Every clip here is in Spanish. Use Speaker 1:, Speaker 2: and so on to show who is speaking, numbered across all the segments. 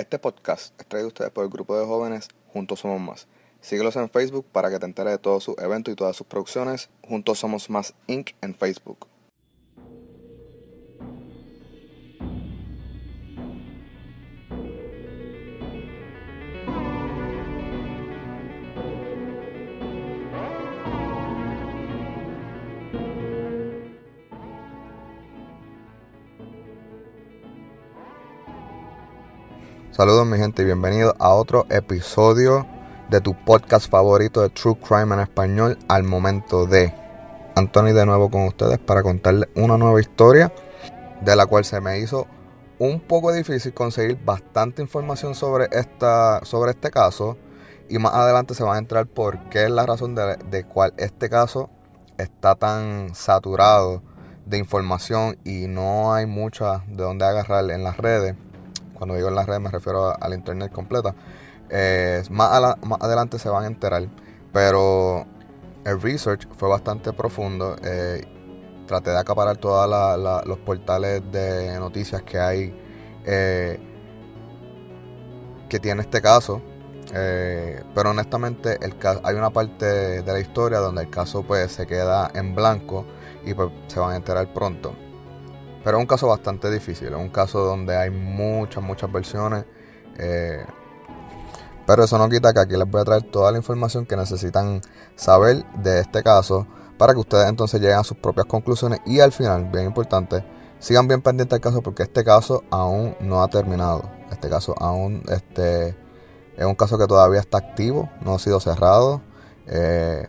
Speaker 1: Este podcast es traído a ustedes por el grupo de jóvenes Juntos Somos Más. Síguelos en Facebook para que te enteres de todos sus eventos y todas sus producciones. Juntos Somos Más Inc. en Facebook. Saludos mi gente y bienvenidos a otro episodio de tu podcast favorito de True Crime en español al momento de. Anthony de nuevo con ustedes para contarles una nueva historia de la cual se me hizo un poco difícil conseguir bastante información sobre, esta, sobre este caso y más adelante se van a entrar por qué es la razón de, de cuál este caso está tan saturado de información y no hay mucha de dónde agarrar en las redes cuando digo en las redes me refiero a, la internet completa. Eh, más, adelante se van a enterar. Pero el research fue bastante profundo. Eh, traté de acaparar todos los portales de noticias que hay eh, que tiene este caso. pero honestamente el hay una parte de la historia donde el caso pues se queda en blanco y pues se van a enterar pronto. Pero es un caso bastante difícil, es un caso donde hay muchas, muchas versiones. Eh, pero eso no quita que aquí les voy a traer toda la información que necesitan saber de este caso para que ustedes entonces lleguen a sus propias conclusiones y al final, bien importante, sigan bien pendientes del caso porque este caso aún no ha terminado. Este caso aún este, es un caso que todavía está activo, no ha sido cerrado. Eh,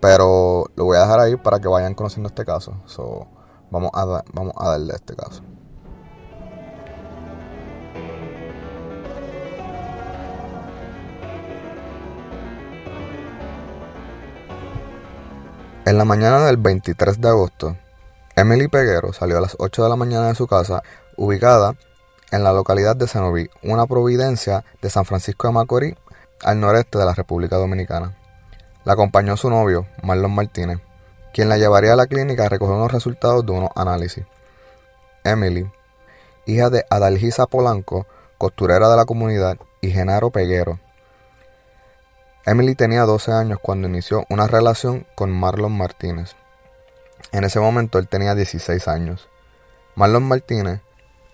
Speaker 1: pero lo voy a dejar ahí para que vayan conociendo este caso. Vamos a, vamos a darle a este caso. En la mañana del 23 de agosto, Emily Peguero salió a las 8 de la mañana de su casa, ubicada en la localidad de Senoví, una providencia de San Francisco de Macorís, al noreste de la República Dominicana. La acompañó su novio, Marlon Martínez, quien la llevaría a la clínica a recoger unos resultados de unos análisis. Emily, hija de Adalgisa Polanco, costurera de la comunidad, y Genaro Peguero. Emily tenía 12 años cuando inició una relación con Marlon Martínez. En ese momento él tenía 16 años. Marlon Martínez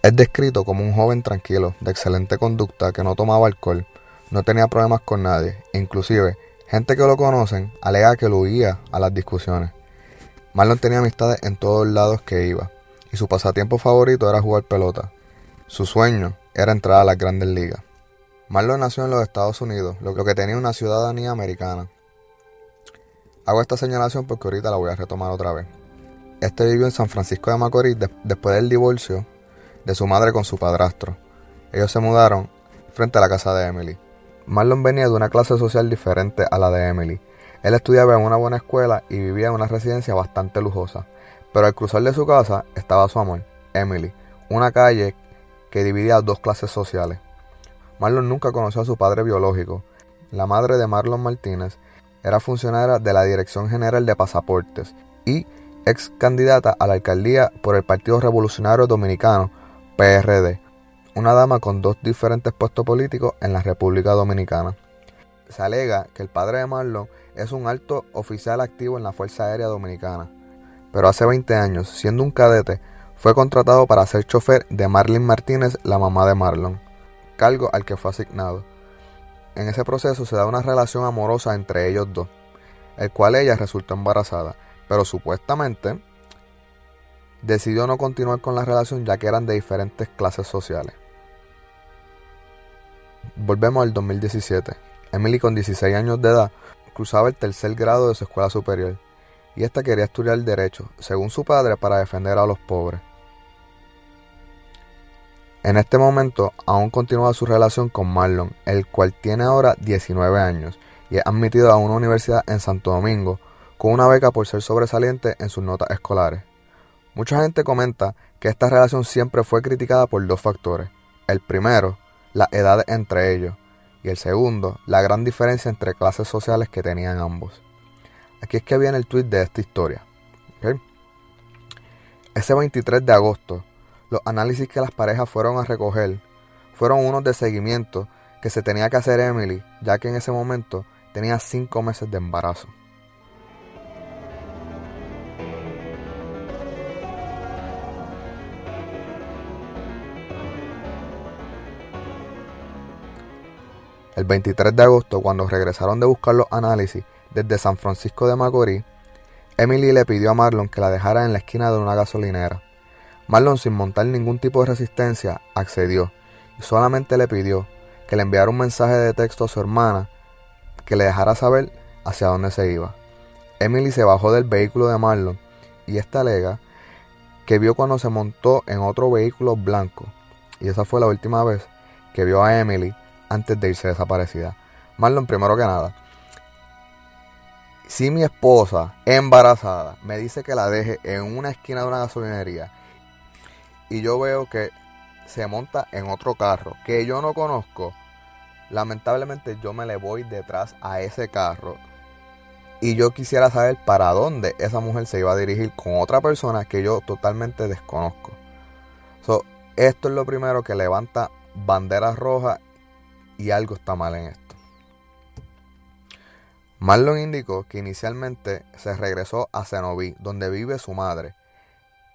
Speaker 1: es descrito como un joven tranquilo, de excelente conducta, que no tomaba alcohol, no tenía problemas con nadie, inclusive gente que lo conocen alega que lo huía a las discusiones. Marlon tenía amistades en todos lados que iba, y su pasatiempo favorito era jugar pelota. Su sueño era entrar a las grandes ligas. Marlon nació en los Estados Unidos, lo que tenía una ciudadanía americana. Hago esta señalación porque ahorita la voy a retomar otra vez. Este vivió en San Francisco de Macorís después del divorcio de su madre con su padrastro. Ellos se mudaron frente a la casa de Emily. Marlon venía de una clase social diferente a la de Emily él estudiaba en una buena escuela y vivía en una residencia bastante lujosa, pero al cruzar de su casa estaba su amor, Emily, una calle que dividía dos clases sociales. Marlon nunca conoció a su padre biológico. La madre de Marlon Martínez era funcionaria de la Dirección General de Pasaportes y ex candidata a la alcaldía por el Partido Revolucionario Dominicano, PRD, una dama con dos diferentes puestos políticos en la República Dominicana. Se alega que el padre de Marlon es un alto oficial activo en la Fuerza Aérea Dominicana, pero hace 20 años, siendo un cadete, fue contratado para ser chofer de Marlene Martínez, la mamá de Marlon, cargo al que fue asignado. En ese proceso se da una relación amorosa entre ellos dos, el cual ella resultó embarazada, pero supuestamente decidió no continuar con la relación ya que eran de diferentes clases sociales. Volvemos al 2017. Emily con 16 años de edad cruzaba el tercer grado de su escuela superior y esta quería estudiar derecho, según su padre, para defender a los pobres. En este momento aún continúa su relación con Marlon, el cual tiene ahora 19 años y es admitido a una universidad en Santo Domingo con una beca por ser sobresaliente en sus notas escolares. Mucha gente comenta que esta relación siempre fue criticada por dos factores. El primero, la edad entre ellos, y el segundo, la gran diferencia entre clases sociales que tenían ambos. Aquí es que viene el tweet de esta historia. Ese 23 de agosto, los análisis que las parejas fueron a recoger fueron unos de seguimiento que se tenía que hacer Emily, ya que en ese momento tenía cinco meses de embarazo. El 23 de agosto, cuando regresaron de buscar los análisis desde San Francisco de Macorís, Emily le pidió a Marlon que la dejara en la esquina de una gasolinera. Marlon, sin montar ningún tipo de resistencia, accedió y solamente le pidió que le enviara un mensaje de texto a su hermana que le dejara saber hacia dónde se iba. Emily se bajó del vehículo de Marlon y esta alega que vio cuando se montó en otro vehículo blanco y esa fue la última vez que vio a Emily antes de irse desaparecida. Marlon, primero que nada, si mi esposa embarazada me dice que la deje en una esquina de una gasolinería y yo veo que se monta en otro carro que yo no conozco, lamentablemente yo me le voy detrás a ese carro y yo quisiera saber para dónde esa mujer se iba a dirigir con otra persona que yo totalmente desconozco. esto es lo primero que levanta banderas rojas y algo está mal en esto. Marlon indicó que inicialmente se regresó a Cenoví, donde vive su madre.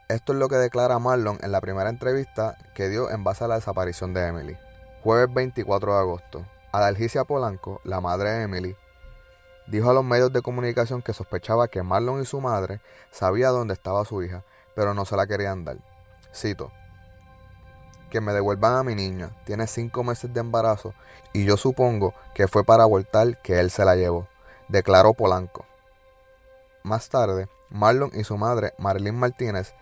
Speaker 1: Esto es lo que declara Marlon en la primera entrevista que dio en base a la desaparición de Emily. Jueves 24 de agosto, Adalgicia Polanco, la madre de Emily, dijo a los medios de comunicación que sospechaba que Marlon y su madre sabían dónde estaba su hija, pero no se la querían dar. Cito, que me devuelvan a mi niña. Tiene cinco meses de embarazo y yo supongo que fue para abortar que él se la llevó, declaró Polanco. Más tarde, Marlon y su madre, Marilyn Martínez,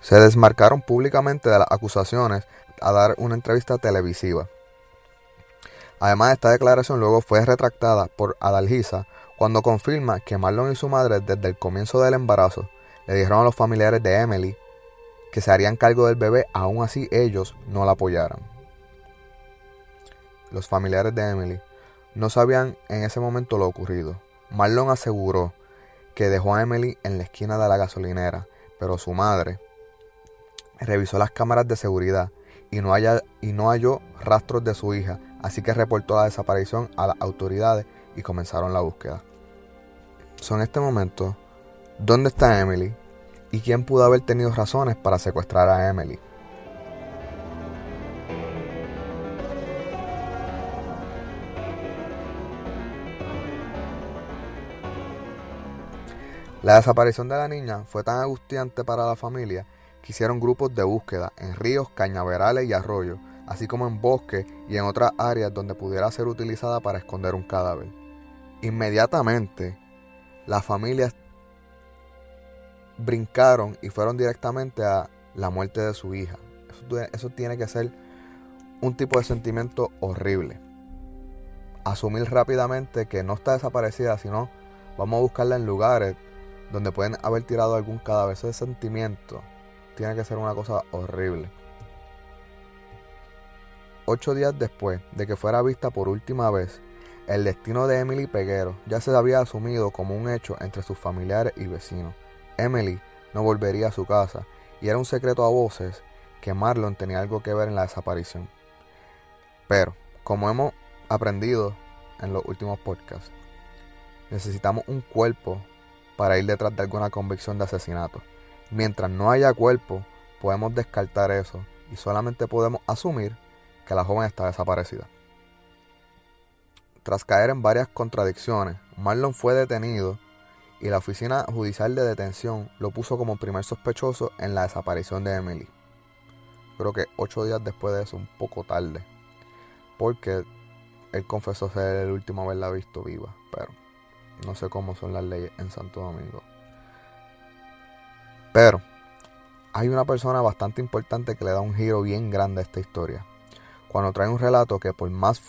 Speaker 1: se desmarcaron públicamente de las acusaciones a dar una entrevista televisiva. Además, esta declaración luego fue retractada por Adalgisa cuando confirma que Marlon y su madre desde el comienzo del embarazo le dijeron a los familiares de Emily que se harían cargo del bebé, aún así ellos no la apoyaran. Los familiares de Emily no sabían en ese momento lo ocurrido. Marlon aseguró que dejó a Emily en la esquina de la gasolinera, pero su madre revisó las cámaras de seguridad y no, y no halló rastros de su hija, así que reportó la desaparición a las autoridades y comenzaron la búsqueda. Son en este momento, ¿dónde está Emily? Y quién pudo haber tenido razones para secuestrar a Emily. La desaparición de la niña fue tan angustiante para la familia que hicieron grupos de búsqueda en ríos, cañaverales y arroyos, así como en bosques y en otras áreas donde pudiera ser utilizada para esconder un cadáver. Inmediatamente, la familia brincaron y fueron directamente a la muerte de su hija. Eso, tiene que ser un tipo de sentimiento horrible. Asumir rápidamente que no está desaparecida, sino vamos a buscarla en lugares donde pueden haber tirado algún cadáver. Ese sentimiento tiene que ser una cosa horrible. Ocho días después de que fuera vista por última vez, el destino de Emily Peguero ya se había asumido como un hecho entre sus familiares y vecinos. Emily no volvería a su casa y era un secreto a voces que Marlon tenía algo que ver en la desaparición. Pero, como hemos aprendido en los últimos podcasts, necesitamos un cuerpo para ir detrás de alguna convicción de asesinato. Mientras no haya cuerpo, podemos descartar eso y solamente podemos asumir que la joven está desaparecida. Tras caer en varias contradicciones, Marlon fue detenido y la Oficina Judicial de Detención lo puso como primer sospechoso en la desaparición de Emily. Creo que ocho días después de eso, un poco tarde, porque él confesó ser el último haberla visto viva, pero no sé cómo son las leyes en Santo Domingo. Pero hay una persona bastante importante que le da un giro bien grande a esta historia. Cuando trae un relato que por más,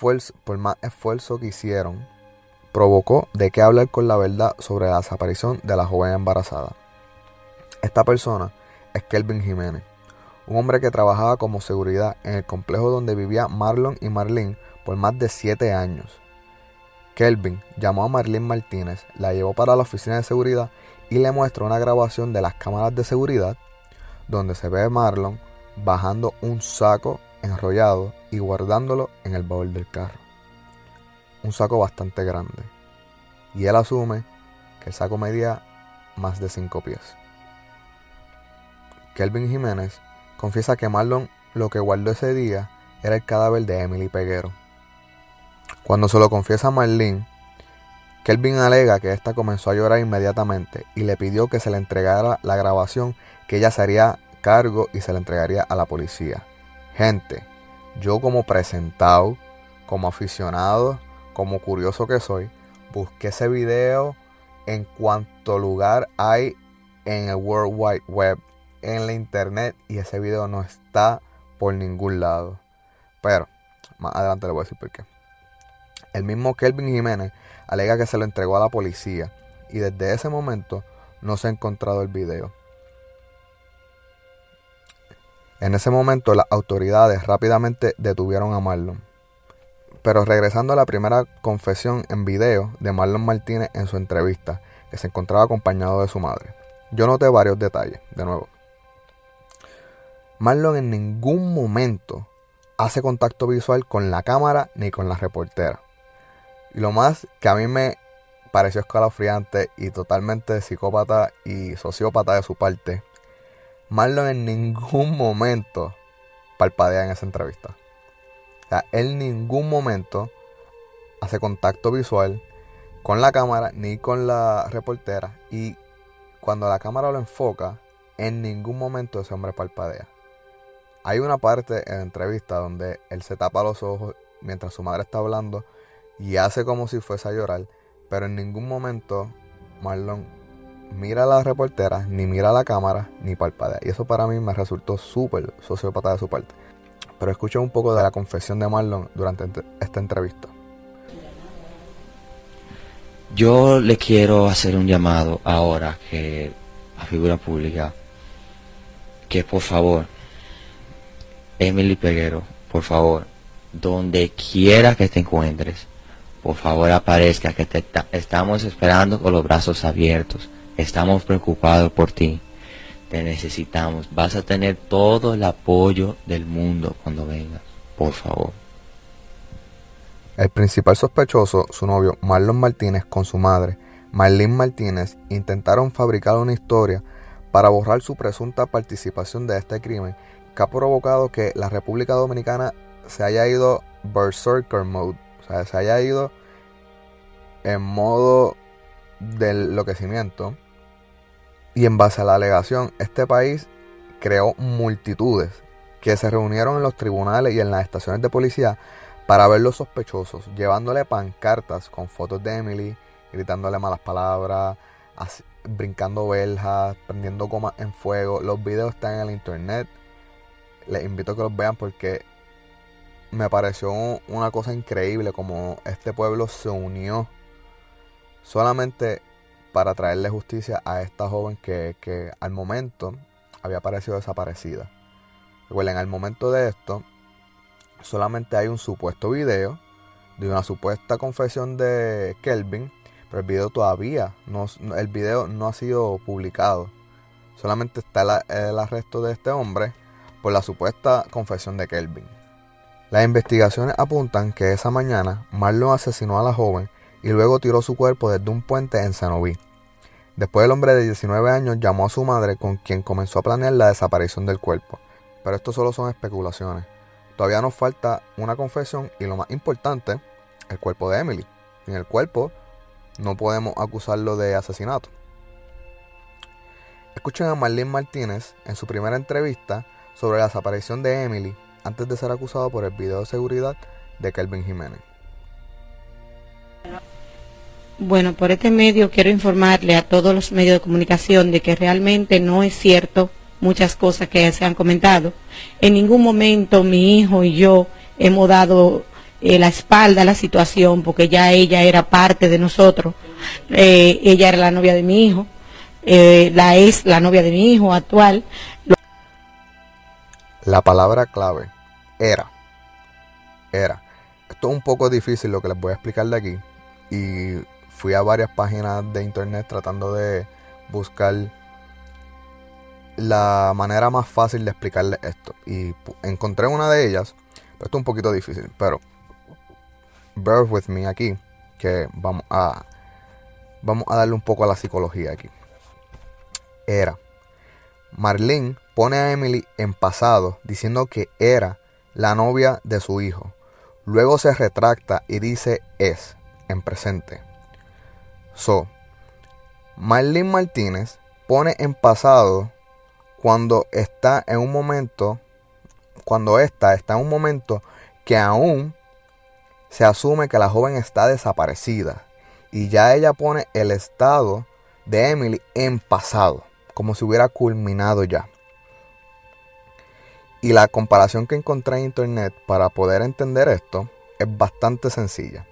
Speaker 1: por más esfuerzo que hicieron provocó de qué hablar con la verdad sobre la desaparición de la joven embarazada. Esta persona es Kelvin Jiménez, un hombre que trabajaba como seguridad en el complejo donde vivía Marlon y Marlene por más de 7 años. Kelvin llamó a Marlene Martínez, la llevó para la oficina de seguridad y le muestra una grabación de las cámaras de seguridad donde se ve a Marlon bajando un saco enrollado y guardándolo en el baúl del carro. Un saco bastante grande. Y él asume que el saco medía más de 5 pies. Kelvin Jiménez confiesa que Marlon lo que guardó ese día era el cadáver de Emily Peguero. Cuando se lo confiesa a Marlene, Kelvin alega que ésta comenzó a llorar inmediatamente y le pidió que se le entregara la grabación que ella se haría cargo y se la entregaría a la policía. Gente, yo como presentado, como aficionado, como curioso que soy, busqué ese video en cuanto lugar hay en el World Wide Web, en la internet, y ese video no está por ningún lado. Pero, más adelante le voy a decir por qué. El mismo Kelvin Jiménez alega que se lo entregó a la policía y desde ese momento no se ha encontrado el video. En ese momento las autoridades rápidamente detuvieron a Marlon. Pero regresando a la primera confesión en video de Marlon Martínez en su entrevista, que se encontraba acompañado de su madre, yo noté varios detalles, de nuevo. Marlon en ningún momento hace contacto visual con la cámara ni con la reportera. Y lo más que a mí me pareció escalofriante y totalmente psicópata y sociópata de su parte Marlon en ningún momento palpadea en esa entrevista. Sea, él en ningún momento hace contacto visual con la cámara ni con la reportera. Y cuando la cámara lo enfoca, en ningún momento ese hombre palpadea. Hay una parte en la entrevista donde él se tapa los ojos mientras su madre está hablando y hace como si fuese a llorar, pero en ningún momento Marlon mira a la reportera, ni mira a la cámara, ni palpadea. Y eso para mí me resultó súper sociópata de su parte. Pero escuché un poco de la confesión de Marlon durante esta entrevista.
Speaker 2: Yo le quiero hacer un llamado ahora que a figura pública que por favor, Emily Peguero, por favor, donde quiera que te encuentres, por favor aparezca que te estamos esperando con los brazos abiertos. Estamos preocupados por ti. Te necesitamos. Vas a tener todo el apoyo del mundo cuando vengas. Por favor.
Speaker 1: El principal sospechoso, su novio Marlon Martínez, con su madre, Marlene Martínez, intentaron fabricar una historia para borrar su presunta participación de este crimen que ha provocado que la República Dominicana se haya ido berserker mode, o sea, se haya ido en modo del enloquecimiento y en base a la alegación, este país creó multitudes que se reunieron en los tribunales y en las estaciones de policía para ver los sospechosos, llevándole pancartas con fotos de Emily, gritándole malas palabras, brincando verjas, prendiendo gomas en fuego. Los videos están en el internet. Les invito a que los vean porque me pareció una cosa increíble como este pueblo se unió solamente para traerle justicia a esta joven que, al momento había parecido desaparecida. Recuerden, al momento de esto, solamente hay un supuesto video de una supuesta confesión de Kelvin, pero el video todavía no, el video no ha sido publicado. Solamente está el arresto de este hombre por la supuesta confesión de Kelvin. Las investigaciones apuntan que esa mañana Marlon asesinó a la joven y luego tiró su cuerpo desde un puente en Sanoví. Después el hombre de 19 años llamó a su madre con quien comenzó a planear la desaparición del cuerpo. Pero esto solo son especulaciones. Todavía nos falta una confesión y lo más importante, el cuerpo de Emily. Sin el cuerpo no podemos acusarlo de asesinato. Escuchen a Marlene Martínez en su primera entrevista sobre la desaparición de Emily antes de ser acusado por el video de seguridad de Kelvin Jiménez.
Speaker 3: Bueno, por este medio quiero informarle a todos los medios de comunicación de que realmente no es cierto muchas cosas que se han comentado. En ningún momento mi hijo y yo hemos dado eh, la espalda a la situación porque ya ella era parte de nosotros. Eh, ella era la novia de mi hijo, eh, la es la novia de mi hijo actual.
Speaker 1: La palabra clave era. Era. Esto es un poco difícil lo que les voy a explicar de aquí y fui a varias páginas de internet tratando de buscar la manera más fácil de explicarles esto. Y encontré una de ellas, pero esto es un poquito difícil, pero bear with me aquí, que vamos a, vamos a darle un poco a la psicología aquí. Era. Marlene pone a Emily en pasado diciendo que era la novia de su hijo. Luego se retracta y dice es en presente. So, Marlene Martínez pone en pasado cuando está en un momento, cuando esta está en un momento que aún se asume que la joven está desaparecida y ya ella pone el estado de Emily en pasado, como si hubiera culminado ya. Y la comparación que encontré en internet para poder entender esto es bastante sencilla.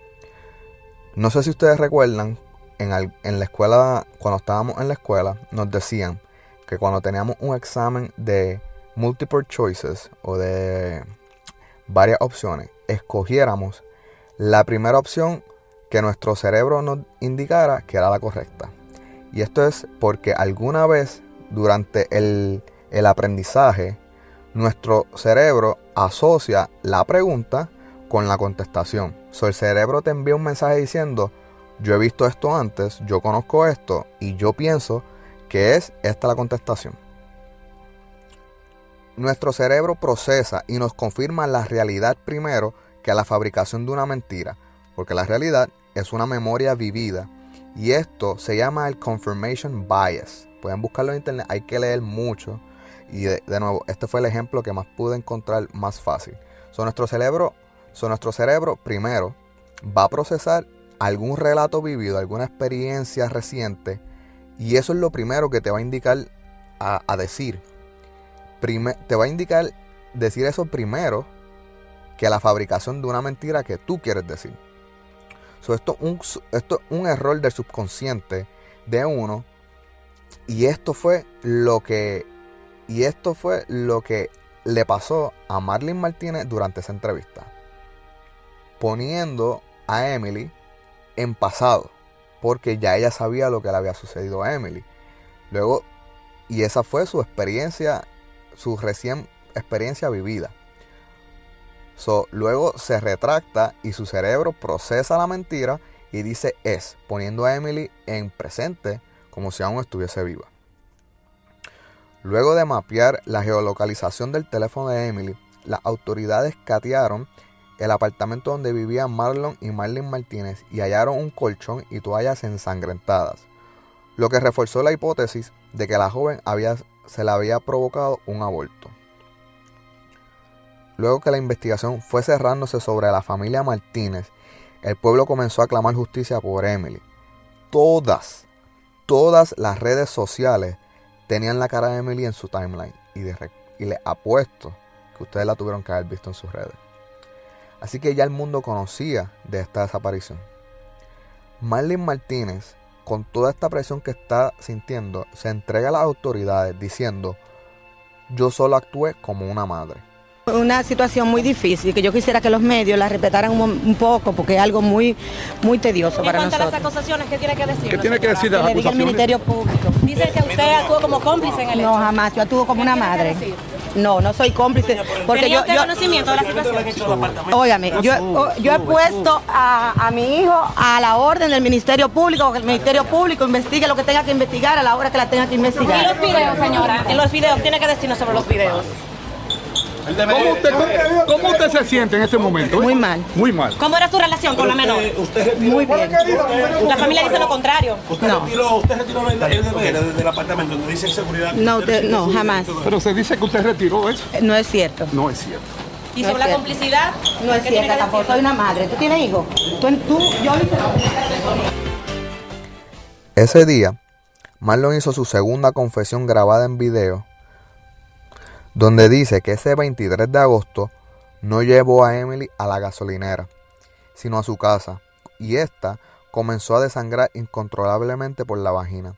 Speaker 1: No sé si ustedes recuerdan, en, la escuela, cuando estábamos en la escuela, nos decían que cuando teníamos un examen de multiple choices o de varias opciones, escogiéramos la primera opción que nuestro cerebro nos indicara que era la correcta. Y esto es porque alguna vez durante el, aprendizaje, nuestro cerebro asocia la pregunta con la contestación. So, el cerebro te envía un mensaje diciendo, yo he visto esto antes, yo conozco esto y yo pienso que es esta la contestación. Nuestro cerebro procesa y nos confirma la realidad primero que la fabricación de una mentira, porque la realidad es una memoria vivida y esto se llama el confirmation bias. Pueden buscarlo en internet, hay que leer mucho y de, nuevo, este fue el ejemplo que más pude encontrar más fácil. So, nuestro cerebro, nuestro cerebro primero va a procesar algún relato vivido, alguna experiencia reciente y eso es lo primero que te va a indicar a, decir. te va a indicar decir eso primero que la fabricación de una mentira que tú quieres decir. esto, un, esto es un error del subconsciente de uno. Y esto fue lo que. Y esto fue lo que le pasó a Marlene Martínez durante esa entrevista. Poniendo a Emily en pasado. Porque ya ella sabía lo que le había sucedido a Emily. Luego, y esa fue su experiencia, su recién experiencia vivida luego se retracta y su cerebro procesa la mentira y dice es, poniendo a Emily en presente como si aún estuviese viva. Luego de mapear la geolocalización del teléfono de Emily, las autoridades catearon el apartamento donde vivían Marlon y Marlene Martínez y hallaron un colchón y toallas ensangrentadas, lo que reforzó la hipótesis de que la joven se le había provocado un aborto. Luego que la investigación fue cerrándose sobre la familia Martínez, el pueblo comenzó a clamar justicia por Emily. Todas, todas las redes sociales tenían la cara de Emily en su timeline y, y les apuesto que ustedes la tuvieron que haber visto en sus redes. Así que ya el mundo conocía de esta desaparición. Marlene Martínez, con toda esta presión que está sintiendo, se entrega a las autoridades diciendo, yo solo actué como una madre.
Speaker 3: Una situación muy difícil, que yo quisiera que los medios la respetaran un, poco, porque es algo muy muy tedioso para nosotros.
Speaker 4: En cuanto a las acusaciones, ¿qué tiene que decir?
Speaker 5: ¿Qué tiene que decir de las acusaciones?
Speaker 3: el Ministerio Público.
Speaker 4: Dice que usted actuó como cómplice en el hecho.
Speaker 3: No, jamás, yo actúo como una madre. No, no soy cómplice. Porque yo, yo
Speaker 4: conocimiento de la situación?
Speaker 3: Óigame, yo, yo he puesto a, a, mi hijo a la orden del Ministerio Público, que el Ministerio Público investigue lo que tenga que investigar a la hora que la tenga que investigar.
Speaker 4: ¿Y los videos, señora? En los videos, tiene que decirnos sobre los videos.
Speaker 5: ¿Cómo usted, se siente en este momento?
Speaker 3: Muy mal.
Speaker 5: Muy mal.
Speaker 4: ¿Cómo era su relación con la menor?
Speaker 3: Muy bien.
Speaker 4: La familia dice lo contrario.
Speaker 6: ¿Usted no. retiró, usted retiró el, el, del apartamento? ¿No dice seguridad?
Speaker 3: No, no, jamás.
Speaker 5: Pero se dice que usted retiró eso.
Speaker 3: No es cierto.
Speaker 5: No es cierto.
Speaker 4: ¿Y sobre la complicidad?
Speaker 3: No es cierto tampoco. Soy una madre. ¿Tú tienes hijos? ¿Tú, tú yo hice
Speaker 1: Ese día, Marlon hizo su segunda confesión grabada en video donde dice que ese 23 de agosto no llevó a Emily a la gasolinera, sino a su casa, y ésta comenzó a desangrar incontrolablemente por la vagina.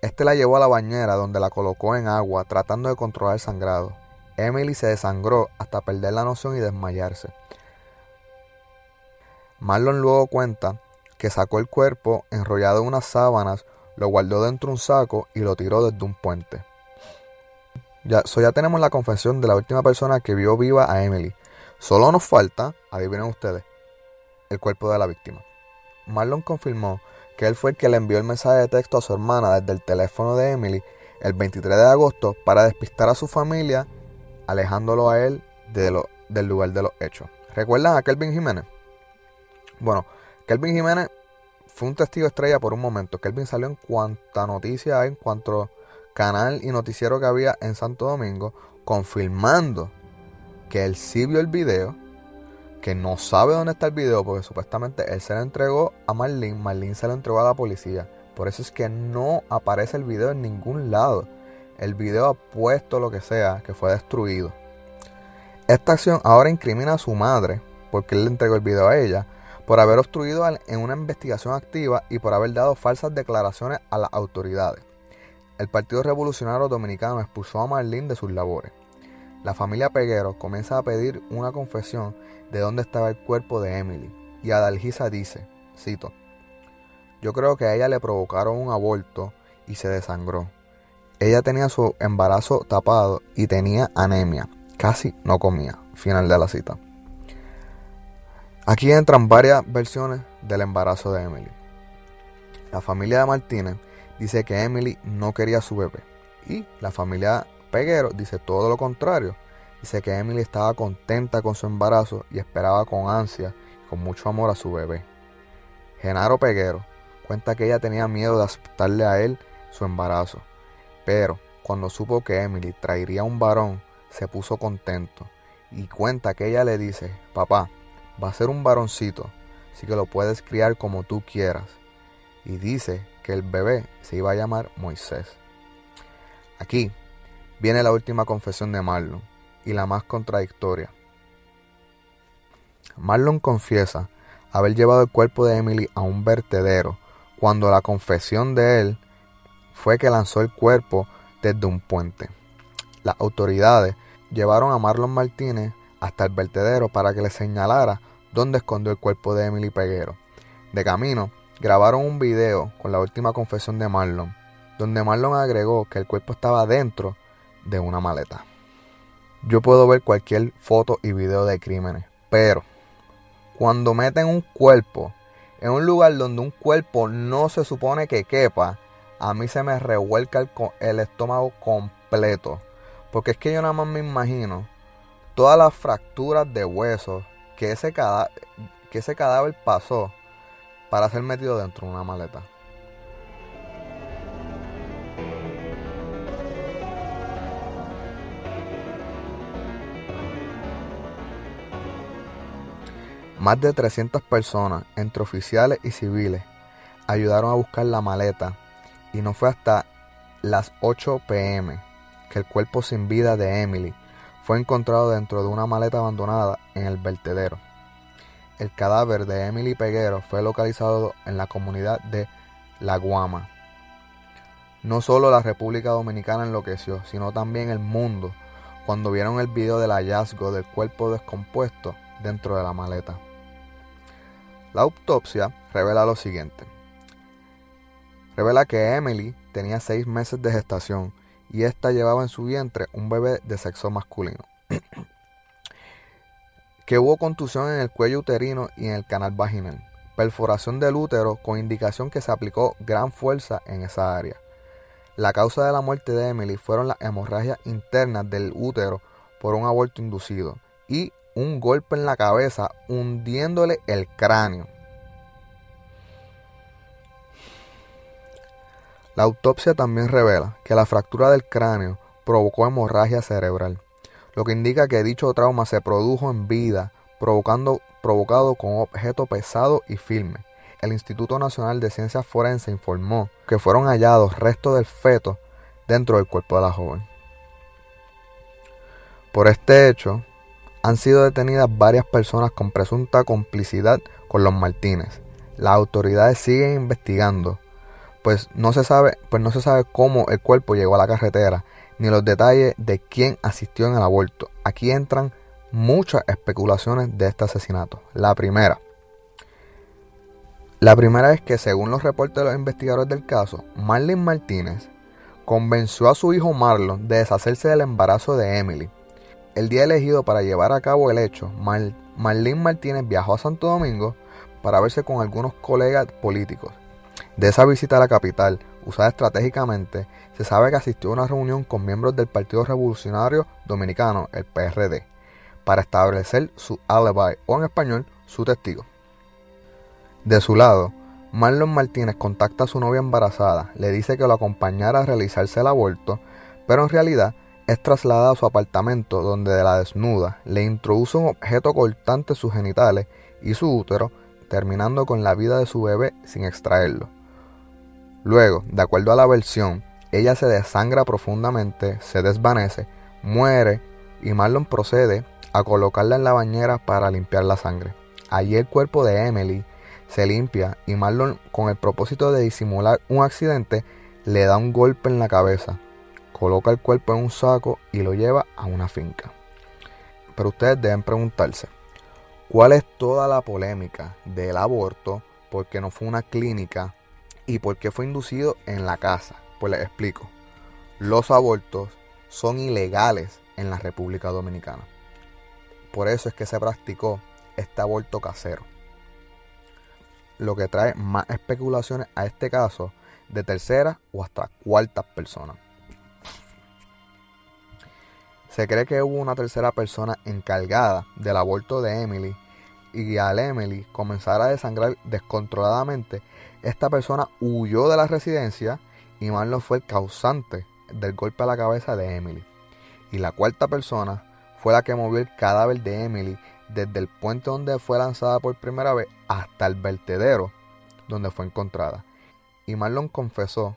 Speaker 1: Este la llevó a la bañera donde la colocó en agua tratando de controlar el sangrado. Emily se desangró hasta perder la noción y desmayarse. Marlon luego cuenta que sacó el cuerpo enrollado en unas sábanas, lo guardó dentro de un saco y lo tiró desde un puente. Ya, ya tenemos la confesión de la última persona que vio viva a Emily. Solo nos falta, adivinen ustedes, el cuerpo de la víctima. Marlon confirmó que él fue el que le envió el mensaje de texto a su hermana desde el teléfono de Emily el 23 de agosto para despistar a su familia, alejándolo a él de lo- del lugar de los hechos. ¿Recuerdan a Kelvin Jiménez? Bueno, Kelvin Jiménez fue un testigo estrella por un momento. Kelvin salió en cuanta noticia hay, en cuanto canal y noticiero que había en Santo Domingo, confirmando que él sí vio el video, que no sabe dónde está el video, porque supuestamente él se lo entregó a Marlene, Marlene se lo entregó a la policía. Por eso es que no aparece el video en ningún lado. El video ha puesto lo que sea, que fue destruido. Esta acción ahora incrimina a su madre, porque él le entregó el video a ella, por haber obstruido en una investigación activa y por haber dado falsas declaraciones a las autoridades. El Partido Revolucionario Dominicano expulsó a Marlene de sus labores. La familia Peguero comienza a pedir una confesión de dónde estaba el cuerpo de Emily. Y Adalgisa dice, cito, yo creo que a ella le provocaron un aborto y se desangró. Ella tenía su embarazo tapado y tenía anemia. Casi no comía. Final de la cita. Aquí entran varias versiones del embarazo de Emily. La familia de Martínez dice que Emily no quería a su bebé. Y la familia Peguero dice todo lo contrario. Dice que Emily estaba contenta con su embarazo y esperaba con ansia con mucho amor a su bebé. Genaro Peguero cuenta que ella tenía miedo de aceptarle a él su embarazo. Pero cuando supo que Emily traería un varón, se puso contento. Y cuenta que ella le dice, papá, va a ser un varoncito, así que lo puedes criar como tú quieras. Y dice que el bebé se iba a llamar Moisés. Aquí viene la última confesión de Marlon y la más contradictoria. Marlon confiesa haber llevado el cuerpo de Emily a un vertedero cuando la confesión de él fue que lanzó el cuerpo desde un puente. Las autoridades llevaron a Marlon Martínez hasta el vertedero para que le señalara dónde escondió el cuerpo de Emily Peguero. De camino, grabaron un video con la última confesión de Marlon, donde Marlon agregó que el cuerpo estaba dentro de una maleta. Yo puedo ver cualquier foto y video de crímenes, pero cuando meten un cuerpo en un lugar donde un cuerpo no se supone que quepa, a mí se me revuelca el, estómago completo. Porque es que yo nada más me imagino todas las fracturas de huesos que ese cadáver pasó para ser metido dentro de una maleta. Más de 300 personas, entre oficiales y civiles, ayudaron a buscar la maleta y no fue hasta las 8 pm que el cuerpo sin vida de Emily fue encontrado dentro de una maleta abandonada en el vertedero. El cadáver de Emily Peguero fue localizado en la comunidad de La Guama. No solo la República Dominicana enloqueció, sino también el mundo cuando vieron el video del hallazgo del cuerpo descompuesto dentro de la maleta. La autopsia revela lo siguiente. Revela que Emily tenía seis meses de gestación y ésta llevaba en su vientre un bebé de sexo masculino. que hubo contusión en el cuello uterino y en el canal vaginal, perforación del útero con indicación que se aplicó gran fuerza en esa área. La causa de la muerte de Emily fueron las hemorragias internas del útero por un aborto inducido y un golpe en la cabeza hundiéndole el cráneo. La autopsia también revela que la fractura del cráneo provocó hemorragia cerebral, lo que indica que dicho trauma se produjo en vida, provocando, provocado con objeto pesado y firme. El Instituto Nacional de Ciencias Forenses informó que fueron hallados restos del feto dentro del cuerpo de la joven. Por este hecho, han sido detenidas varias personas con presunta complicidad con los Martínez. Las autoridades siguen investigando, pues no se sabe, pues no se sabe cómo el cuerpo llegó a la carretera, ni los detalles de quién asistió en el aborto. Aquí entran muchas especulaciones de este asesinato. La primera. La primera es que según los reportes de los investigadores del caso, Marlene Martínez convenció a su hijo Marlon de deshacerse del embarazo de Emily. El día elegido para llevar a cabo el hecho, Mar Marlene Martínez viajó a Santo Domingo para verse con algunos colegas políticos. De esa visita a la capital, usada estratégicamente, se sabe que asistió a una reunión con miembros del Partido Revolucionario Dominicano, el PRD, para establecer su alibi o en español, su testigo. De su lado, Marlon Martínez contacta a su novia embarazada, le dice que lo acompañara a realizarse el aborto, pero en realidad es trasladada a su apartamento donde de la desnuda le introduce un objeto cortante en sus genitales y su útero, terminando con la vida de su bebé sin extraerlo. Luego, de acuerdo a la versión, ella se desangra profundamente, se desvanece, muere y Marlon procede a colocarla en la bañera para limpiar la sangre. Allí el cuerpo de Emily se limpia y Marlon, con el propósito de disimular un accidente, le da un golpe en la cabeza, coloca el cuerpo en un saco y lo lleva a una finca. Pero ustedes deben preguntarse, ¿cuál es toda la polémica del aborto? Porque no fue una clínica y por qué fue inducido en la casa. Pues les explico. Los abortos son ilegales en la República Dominicana. Por eso es que se practicó este aborto casero lo que trae más especulaciones a este caso de tercera o hasta cuartas personas. Se cree que hubo una tercera persona encargada del aborto de Emily y al Emily comenzar a desangrar descontroladamente, esta persona huyó de la residencia y Marlon fue el causante del golpe a la cabeza de Emily. Y la cuarta persona fue la que movió el cadáver de Emily desde el puente donde fue lanzada por primera vez hasta el vertedero donde fue encontrada. Y Marlon confesó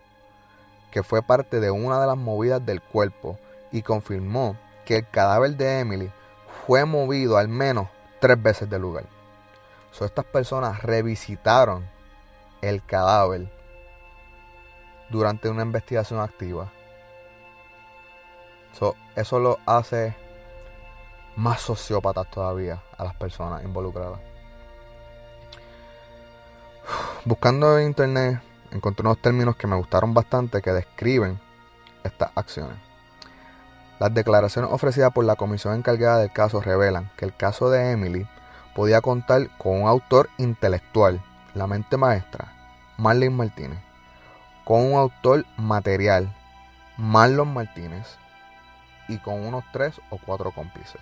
Speaker 1: que fue parte de una de las movidas del cuerpo y confirmó que el cadáver de Emily fue movido al menos tres veces del lugar. So, estas personas revisitaron el cadáver durante una investigación activa. So, eso lo hace más sociópatas todavía a las personas involucradas. Buscando en internet encontré unos términos que me gustaron bastante que describen estas acciones. Las declaraciones ofrecidas por la comisión encargada del caso revelan que el caso de Emily podía contar con un autor intelectual, la mente maestra, Marlene Martínez, con un autor material, Marlon Martínez, y con unos tres o cuatro cómplices.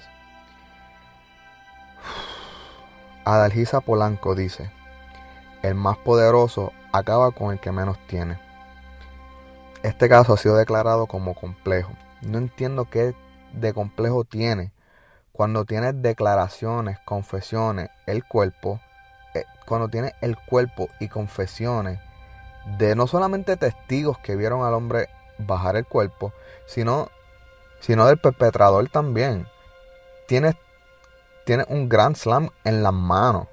Speaker 1: Adalgisa Polanco dice, el más poderoso acaba con el que menos tiene. Este caso ha sido declarado como complejo. No entiendo qué de complejo tiene cuando tiene declaraciones, confesiones, el cuerpo, cuando tiene el cuerpo y confesiones de no solamente testigos que vieron al hombre bajar el cuerpo, sino, sino del perpetrador también. Tienes tiene un Grand Slam en las manos.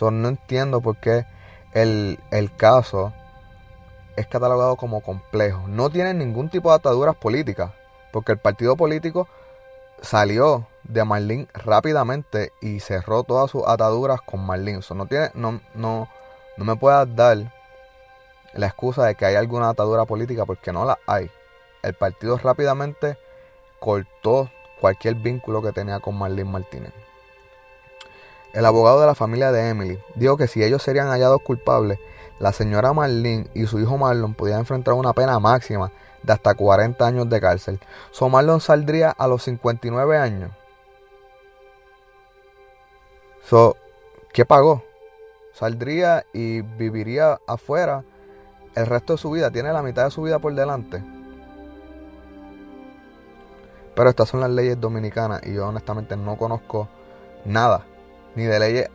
Speaker 1: no entiendo por qué el, caso es catalogado como complejo. No tiene ningún tipo de ataduras políticas, porque el partido político salió de Marlene rápidamente y cerró todas sus ataduras con Marlene. no, tiene, no, no, no me puedas dar la excusa de que hay alguna atadura política, porque no la hay. El partido rápidamente cortó cualquier vínculo que tenía con Marlene Martínez. El abogado de la familia de Emily dijo que si ellos serían hallados culpables, la señora Marlene y su hijo Marlon podían enfrentar una pena máxima de hasta 40 años de cárcel. So Marlon saldría a los 59 años. So, ¿qué pagó? Saldría y viviría afuera el resto de su vida. Tiene la mitad de su vida por delante. Pero estas son las leyes dominicanas y yo honestamente no conozco nada ni de leyes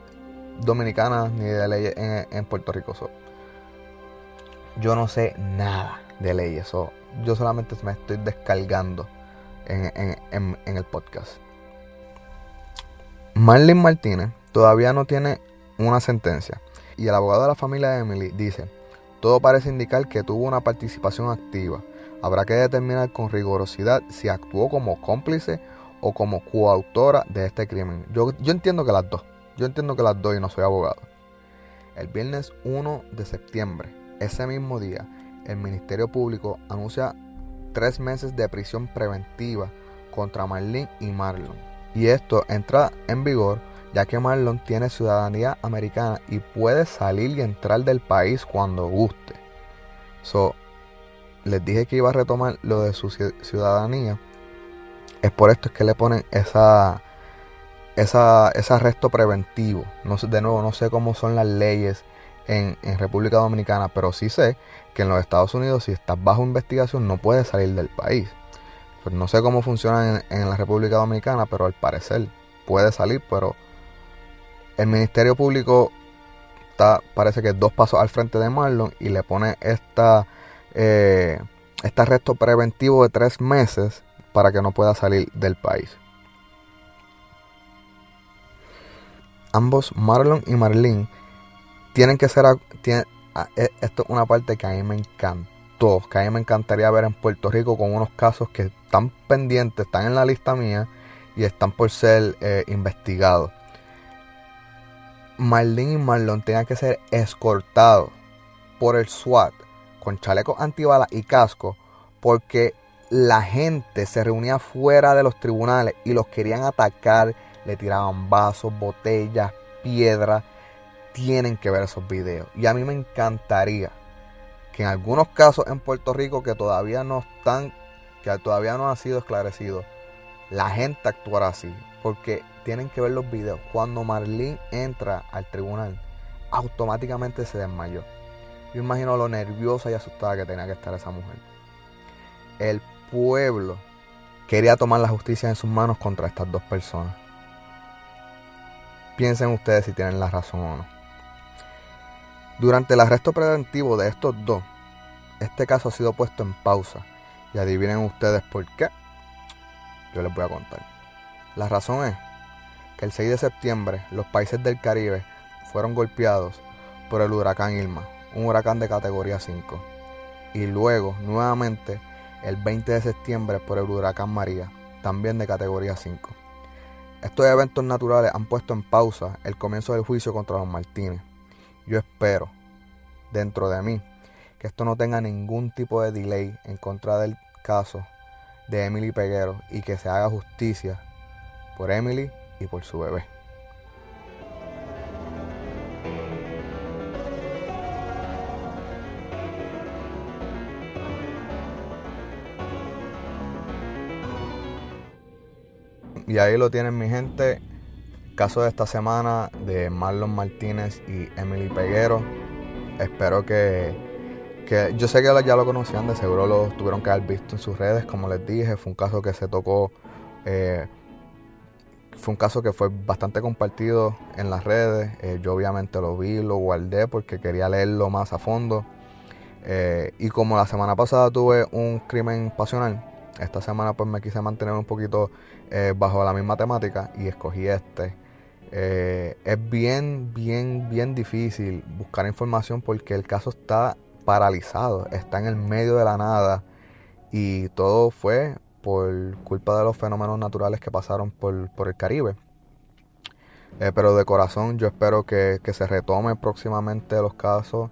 Speaker 1: dominicanas, ni de leyes en, Puerto Rico. yo no sé nada de leyes. yo solamente me estoy descargando en, el podcast. Marlene Martínez todavía no tiene una sentencia. Y el abogado de la familia de Emily dice, todo parece indicar que tuvo una participación activa. Habrá que determinar con rigurosidad si actuó como cómplice o como coautora de este crimen. Yo, yo entiendo que las dos. Yo entiendo que las doy y no soy abogado. El viernes 1 de septiembre, ese mismo día, el Ministerio Público anuncia tres meses de prisión preventiva contra Marlene y Marlon. Y esto entra en vigor ya que Marlon tiene ciudadanía americana y puede salir y entrar del país cuando guste. So, les dije que iba a retomar lo de su ciudadanía. Es por esto que le ponen esa, esa, ese arresto preventivo. No, de nuevo, no sé cómo son las leyes en, República Dominicana, pero sí sé que en los Estados Unidos, si estás bajo investigación, no puedes salir del país. Pues no sé cómo funciona en, en la República Dominicana, pero al parecer puede salir, pero el Ministerio Público está, parece que dos pasos al frente de Marlon y le pone esta, eh, este arresto preventivo de tres meses para que no pueda salir del país. Ambos, Marlon y Marlene, tienen que ser... E, esto es una parte que a mí me encantó, que a mí me encantaría ver en Puerto Rico con unos casos que están pendientes, están en la lista mía y están por ser eh, investigados. Marlene y Marlon tengan que ser escortados por el SWAT con chalecos antibalas y casco porque la gente se reunía fuera de los tribunales y los querían atacar, le tiraban vasos, botellas, piedras. Tienen que ver esos videos. Y a mí me encantaría que en algunos casos en Puerto Rico que todavía no están, que todavía no ha sido esclarecido, la gente actuara así. Porque tienen que ver los videos. Cuando Marlene entra al tribunal, automáticamente se desmayó. Yo imagino lo nerviosa y asustada que tenía que estar esa mujer. El pueblo quería tomar la justicia en sus manos contra estas dos personas. Piensen ustedes si tienen la razón o no. Durante el arresto preventivo de estos dos, este caso ha sido puesto en pausa. Y adivinen ustedes por qué. Yo les voy a contar. La razón es que el 6 de septiembre los países del Caribe fueron golpeados por el huracán Irma, un huracán de categoría 5. Y luego, nuevamente, el 20 de septiembre por el huracán María, también de categoría 5. Estos eventos naturales han puesto en pausa el comienzo del juicio contra los Martínez. Yo espero, dentro de mí, que esto no tenga ningún tipo de delay en contra del caso de Emily Peguero y que se haga justicia por Emily y por su bebé. Y ahí lo tienen mi gente. Caso de esta semana de Marlon Martínez y Emily Peguero. Espero que, que yo sé que ya lo conocían, de seguro lo tuvieron que haber visto en sus redes, como les dije. Fue un caso que se tocó eh, fue un caso que fue bastante compartido en las redes. Eh, yo obviamente lo vi, lo guardé porque quería leerlo más a fondo. Eh, y como la semana pasada tuve un crimen pasional, esta semana pues me quise mantener un poquito bajo la misma temática y escogí este. Es bien, bien, bien difícil buscar información porque el caso está paralizado, está en el medio de la nada y todo fue por culpa de los fenómenos naturales que pasaron por, el Caribe. Eh, pero de corazón yo espero que, se retome próximamente los casos.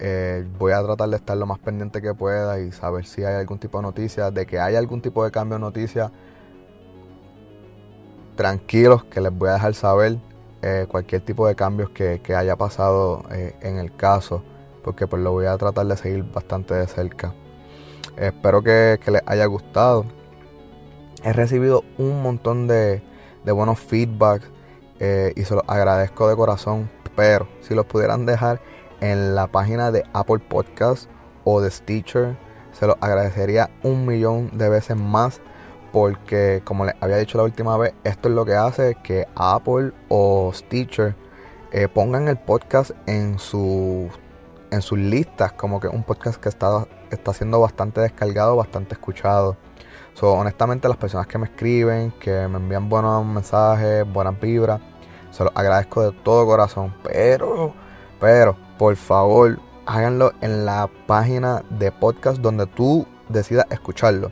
Speaker 1: Eh, voy a tratar de estar lo más pendiente que pueda y saber si hay algún tipo de noticia, de que haya algún tipo de cambio de noticia. Tranquilos que les voy a dejar saber eh, cualquier tipo de cambios que, haya pasado en el caso, porque pues lo voy a tratar de seguir bastante de cerca. Espero que, les haya gustado. He recibido un montón de, buenos feedbacks eh, y se los agradezco de corazón. Pero si los pudieran dejar en la página de Apple Podcast o de Stitcher, se los agradecería un millón de veces más. Porque como les había dicho la última vez, esto es lo que hace que Apple o Stitcher eh, pongan el podcast en en sus listas como que un podcast que está, está siendo bastante descargado, bastante escuchado. Honestamente, las personas que me escriben, que me envían buenos mensajes, buenas vibras, se los agradezco de todo corazón. Pero, pero, por favor, háganlo en la página de podcast donde tú decidas escucharlo.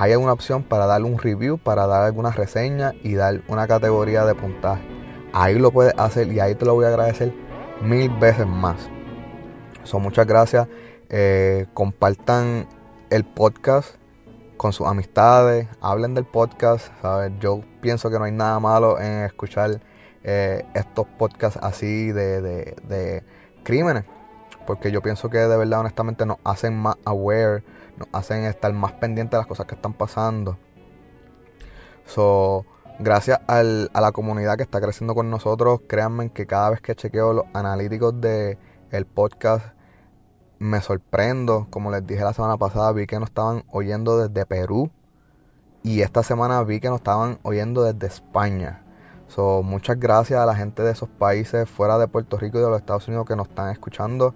Speaker 1: Hay una opción para darle un review, para dar alguna reseña y dar una categoría de puntaje. Ahí lo puedes hacer y ahí te lo voy a agradecer mil veces más. So, muchas gracias. Eh, compartan el podcast con sus amistades, hablen del podcast, ¿sabes? Yo pienso que no hay nada malo en escuchar eh, estos podcasts así de, de, de crímenes, porque yo pienso que de verdad, honestamente, nos hacen más aware, nos hacen estar más pendientes de las cosas que están pasando. So, gracias a la comunidad que está creciendo con nosotros, créanme que cada vez que chequeo los analíticos de el podcast me sorprendo. Como les dije la semana pasada, vi que nos estaban oyendo desde Perú. Y esta semana vi que nos estaban oyendo desde España. So, muchas gracias a la gente de esos países fuera de Puerto Rico y de los Estados Unidos que nos están escuchando.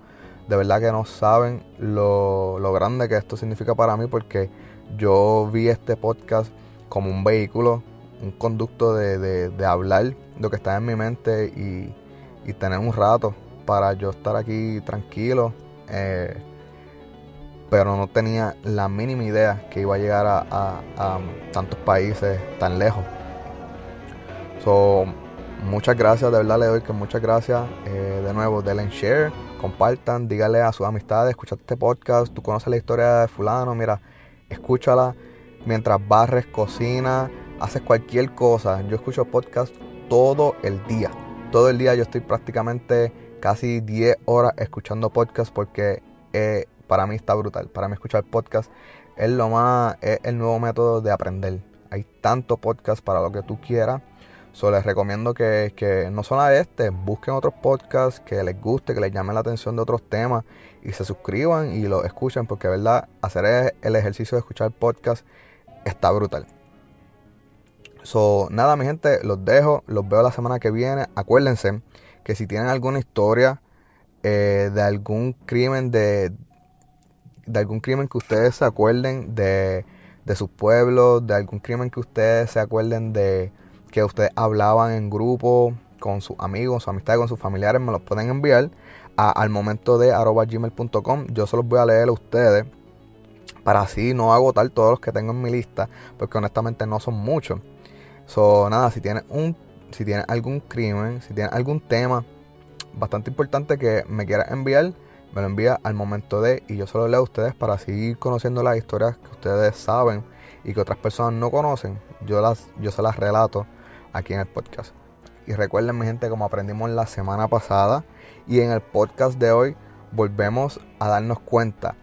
Speaker 1: De verdad que no saben lo, lo grande que esto significa para mí porque yo vi este podcast como un vehículo, un conducto de, de- de hablar lo que está en mi mente y, y tener un rato para yo estar aquí tranquilo. eh, pero no tenía la mínima idea que iba a llegar a, a- tantos países tan lejos. So, muchas gracias, de verdad le doy que muchas gracias. Eh, de nuevo, denle en share, compartan, díganle a sus amistades, escucha este podcast, tú conoces la historia de fulano, mira, escúchala mientras barres, cocinas, haces cualquier cosa. Yo escucho podcast todo el día. Todo el día yo estoy prácticamente casi 10 horas escuchando podcast porque eh, para mí está brutal. Para mí escuchar podcast es lo más, es el nuevo método de aprender. Hay tanto podcast para lo que tú quieras. So, les recomiendo que, que no solo este, busquen otros podcasts que les guste, que les llamen la atención de otros temas y se suscriban y lo escuchen porque, verdad, hacer el ejercicio de escuchar podcast está brutal. So, nada, mi gente, los dejo, los veo la semana que viene. Acuérdense que si tienen alguna historia eh, de algún crimen de, de algún crimen que ustedes se acuerden de, de sus pueblos, de algún crimen que ustedes se acuerden de que ustedes hablaban en grupo con sus amigos, su amistad, con sus familiares, me los pueden enviar al momento de arroba gmail.com. Yo se los voy a leer a ustedes para así no agotar todos los que tengo en mi lista, porque honestamente no son muchos. So, nada, si tienes un si tienes algún crimen, si tienes algún tema bastante importante que me quieras enviar, me lo envía al momento de y yo se lo leo a ustedes para seguir conociendo las historias que ustedes saben y que otras personas no conocen. Yo las yo se las relato aquí en el podcast. Y recuerden mi gente como aprendimos la semana pasada y en el podcast de hoy volvemos a darnos cuenta.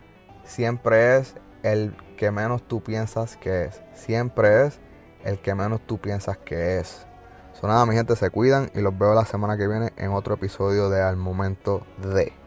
Speaker 1: Siempre es el que menos tú piensas que es. Siempre es el que menos tú piensas que es. So nada, mi gente, se cuidan y los veo la semana que viene en otro episodio de Al Momento de.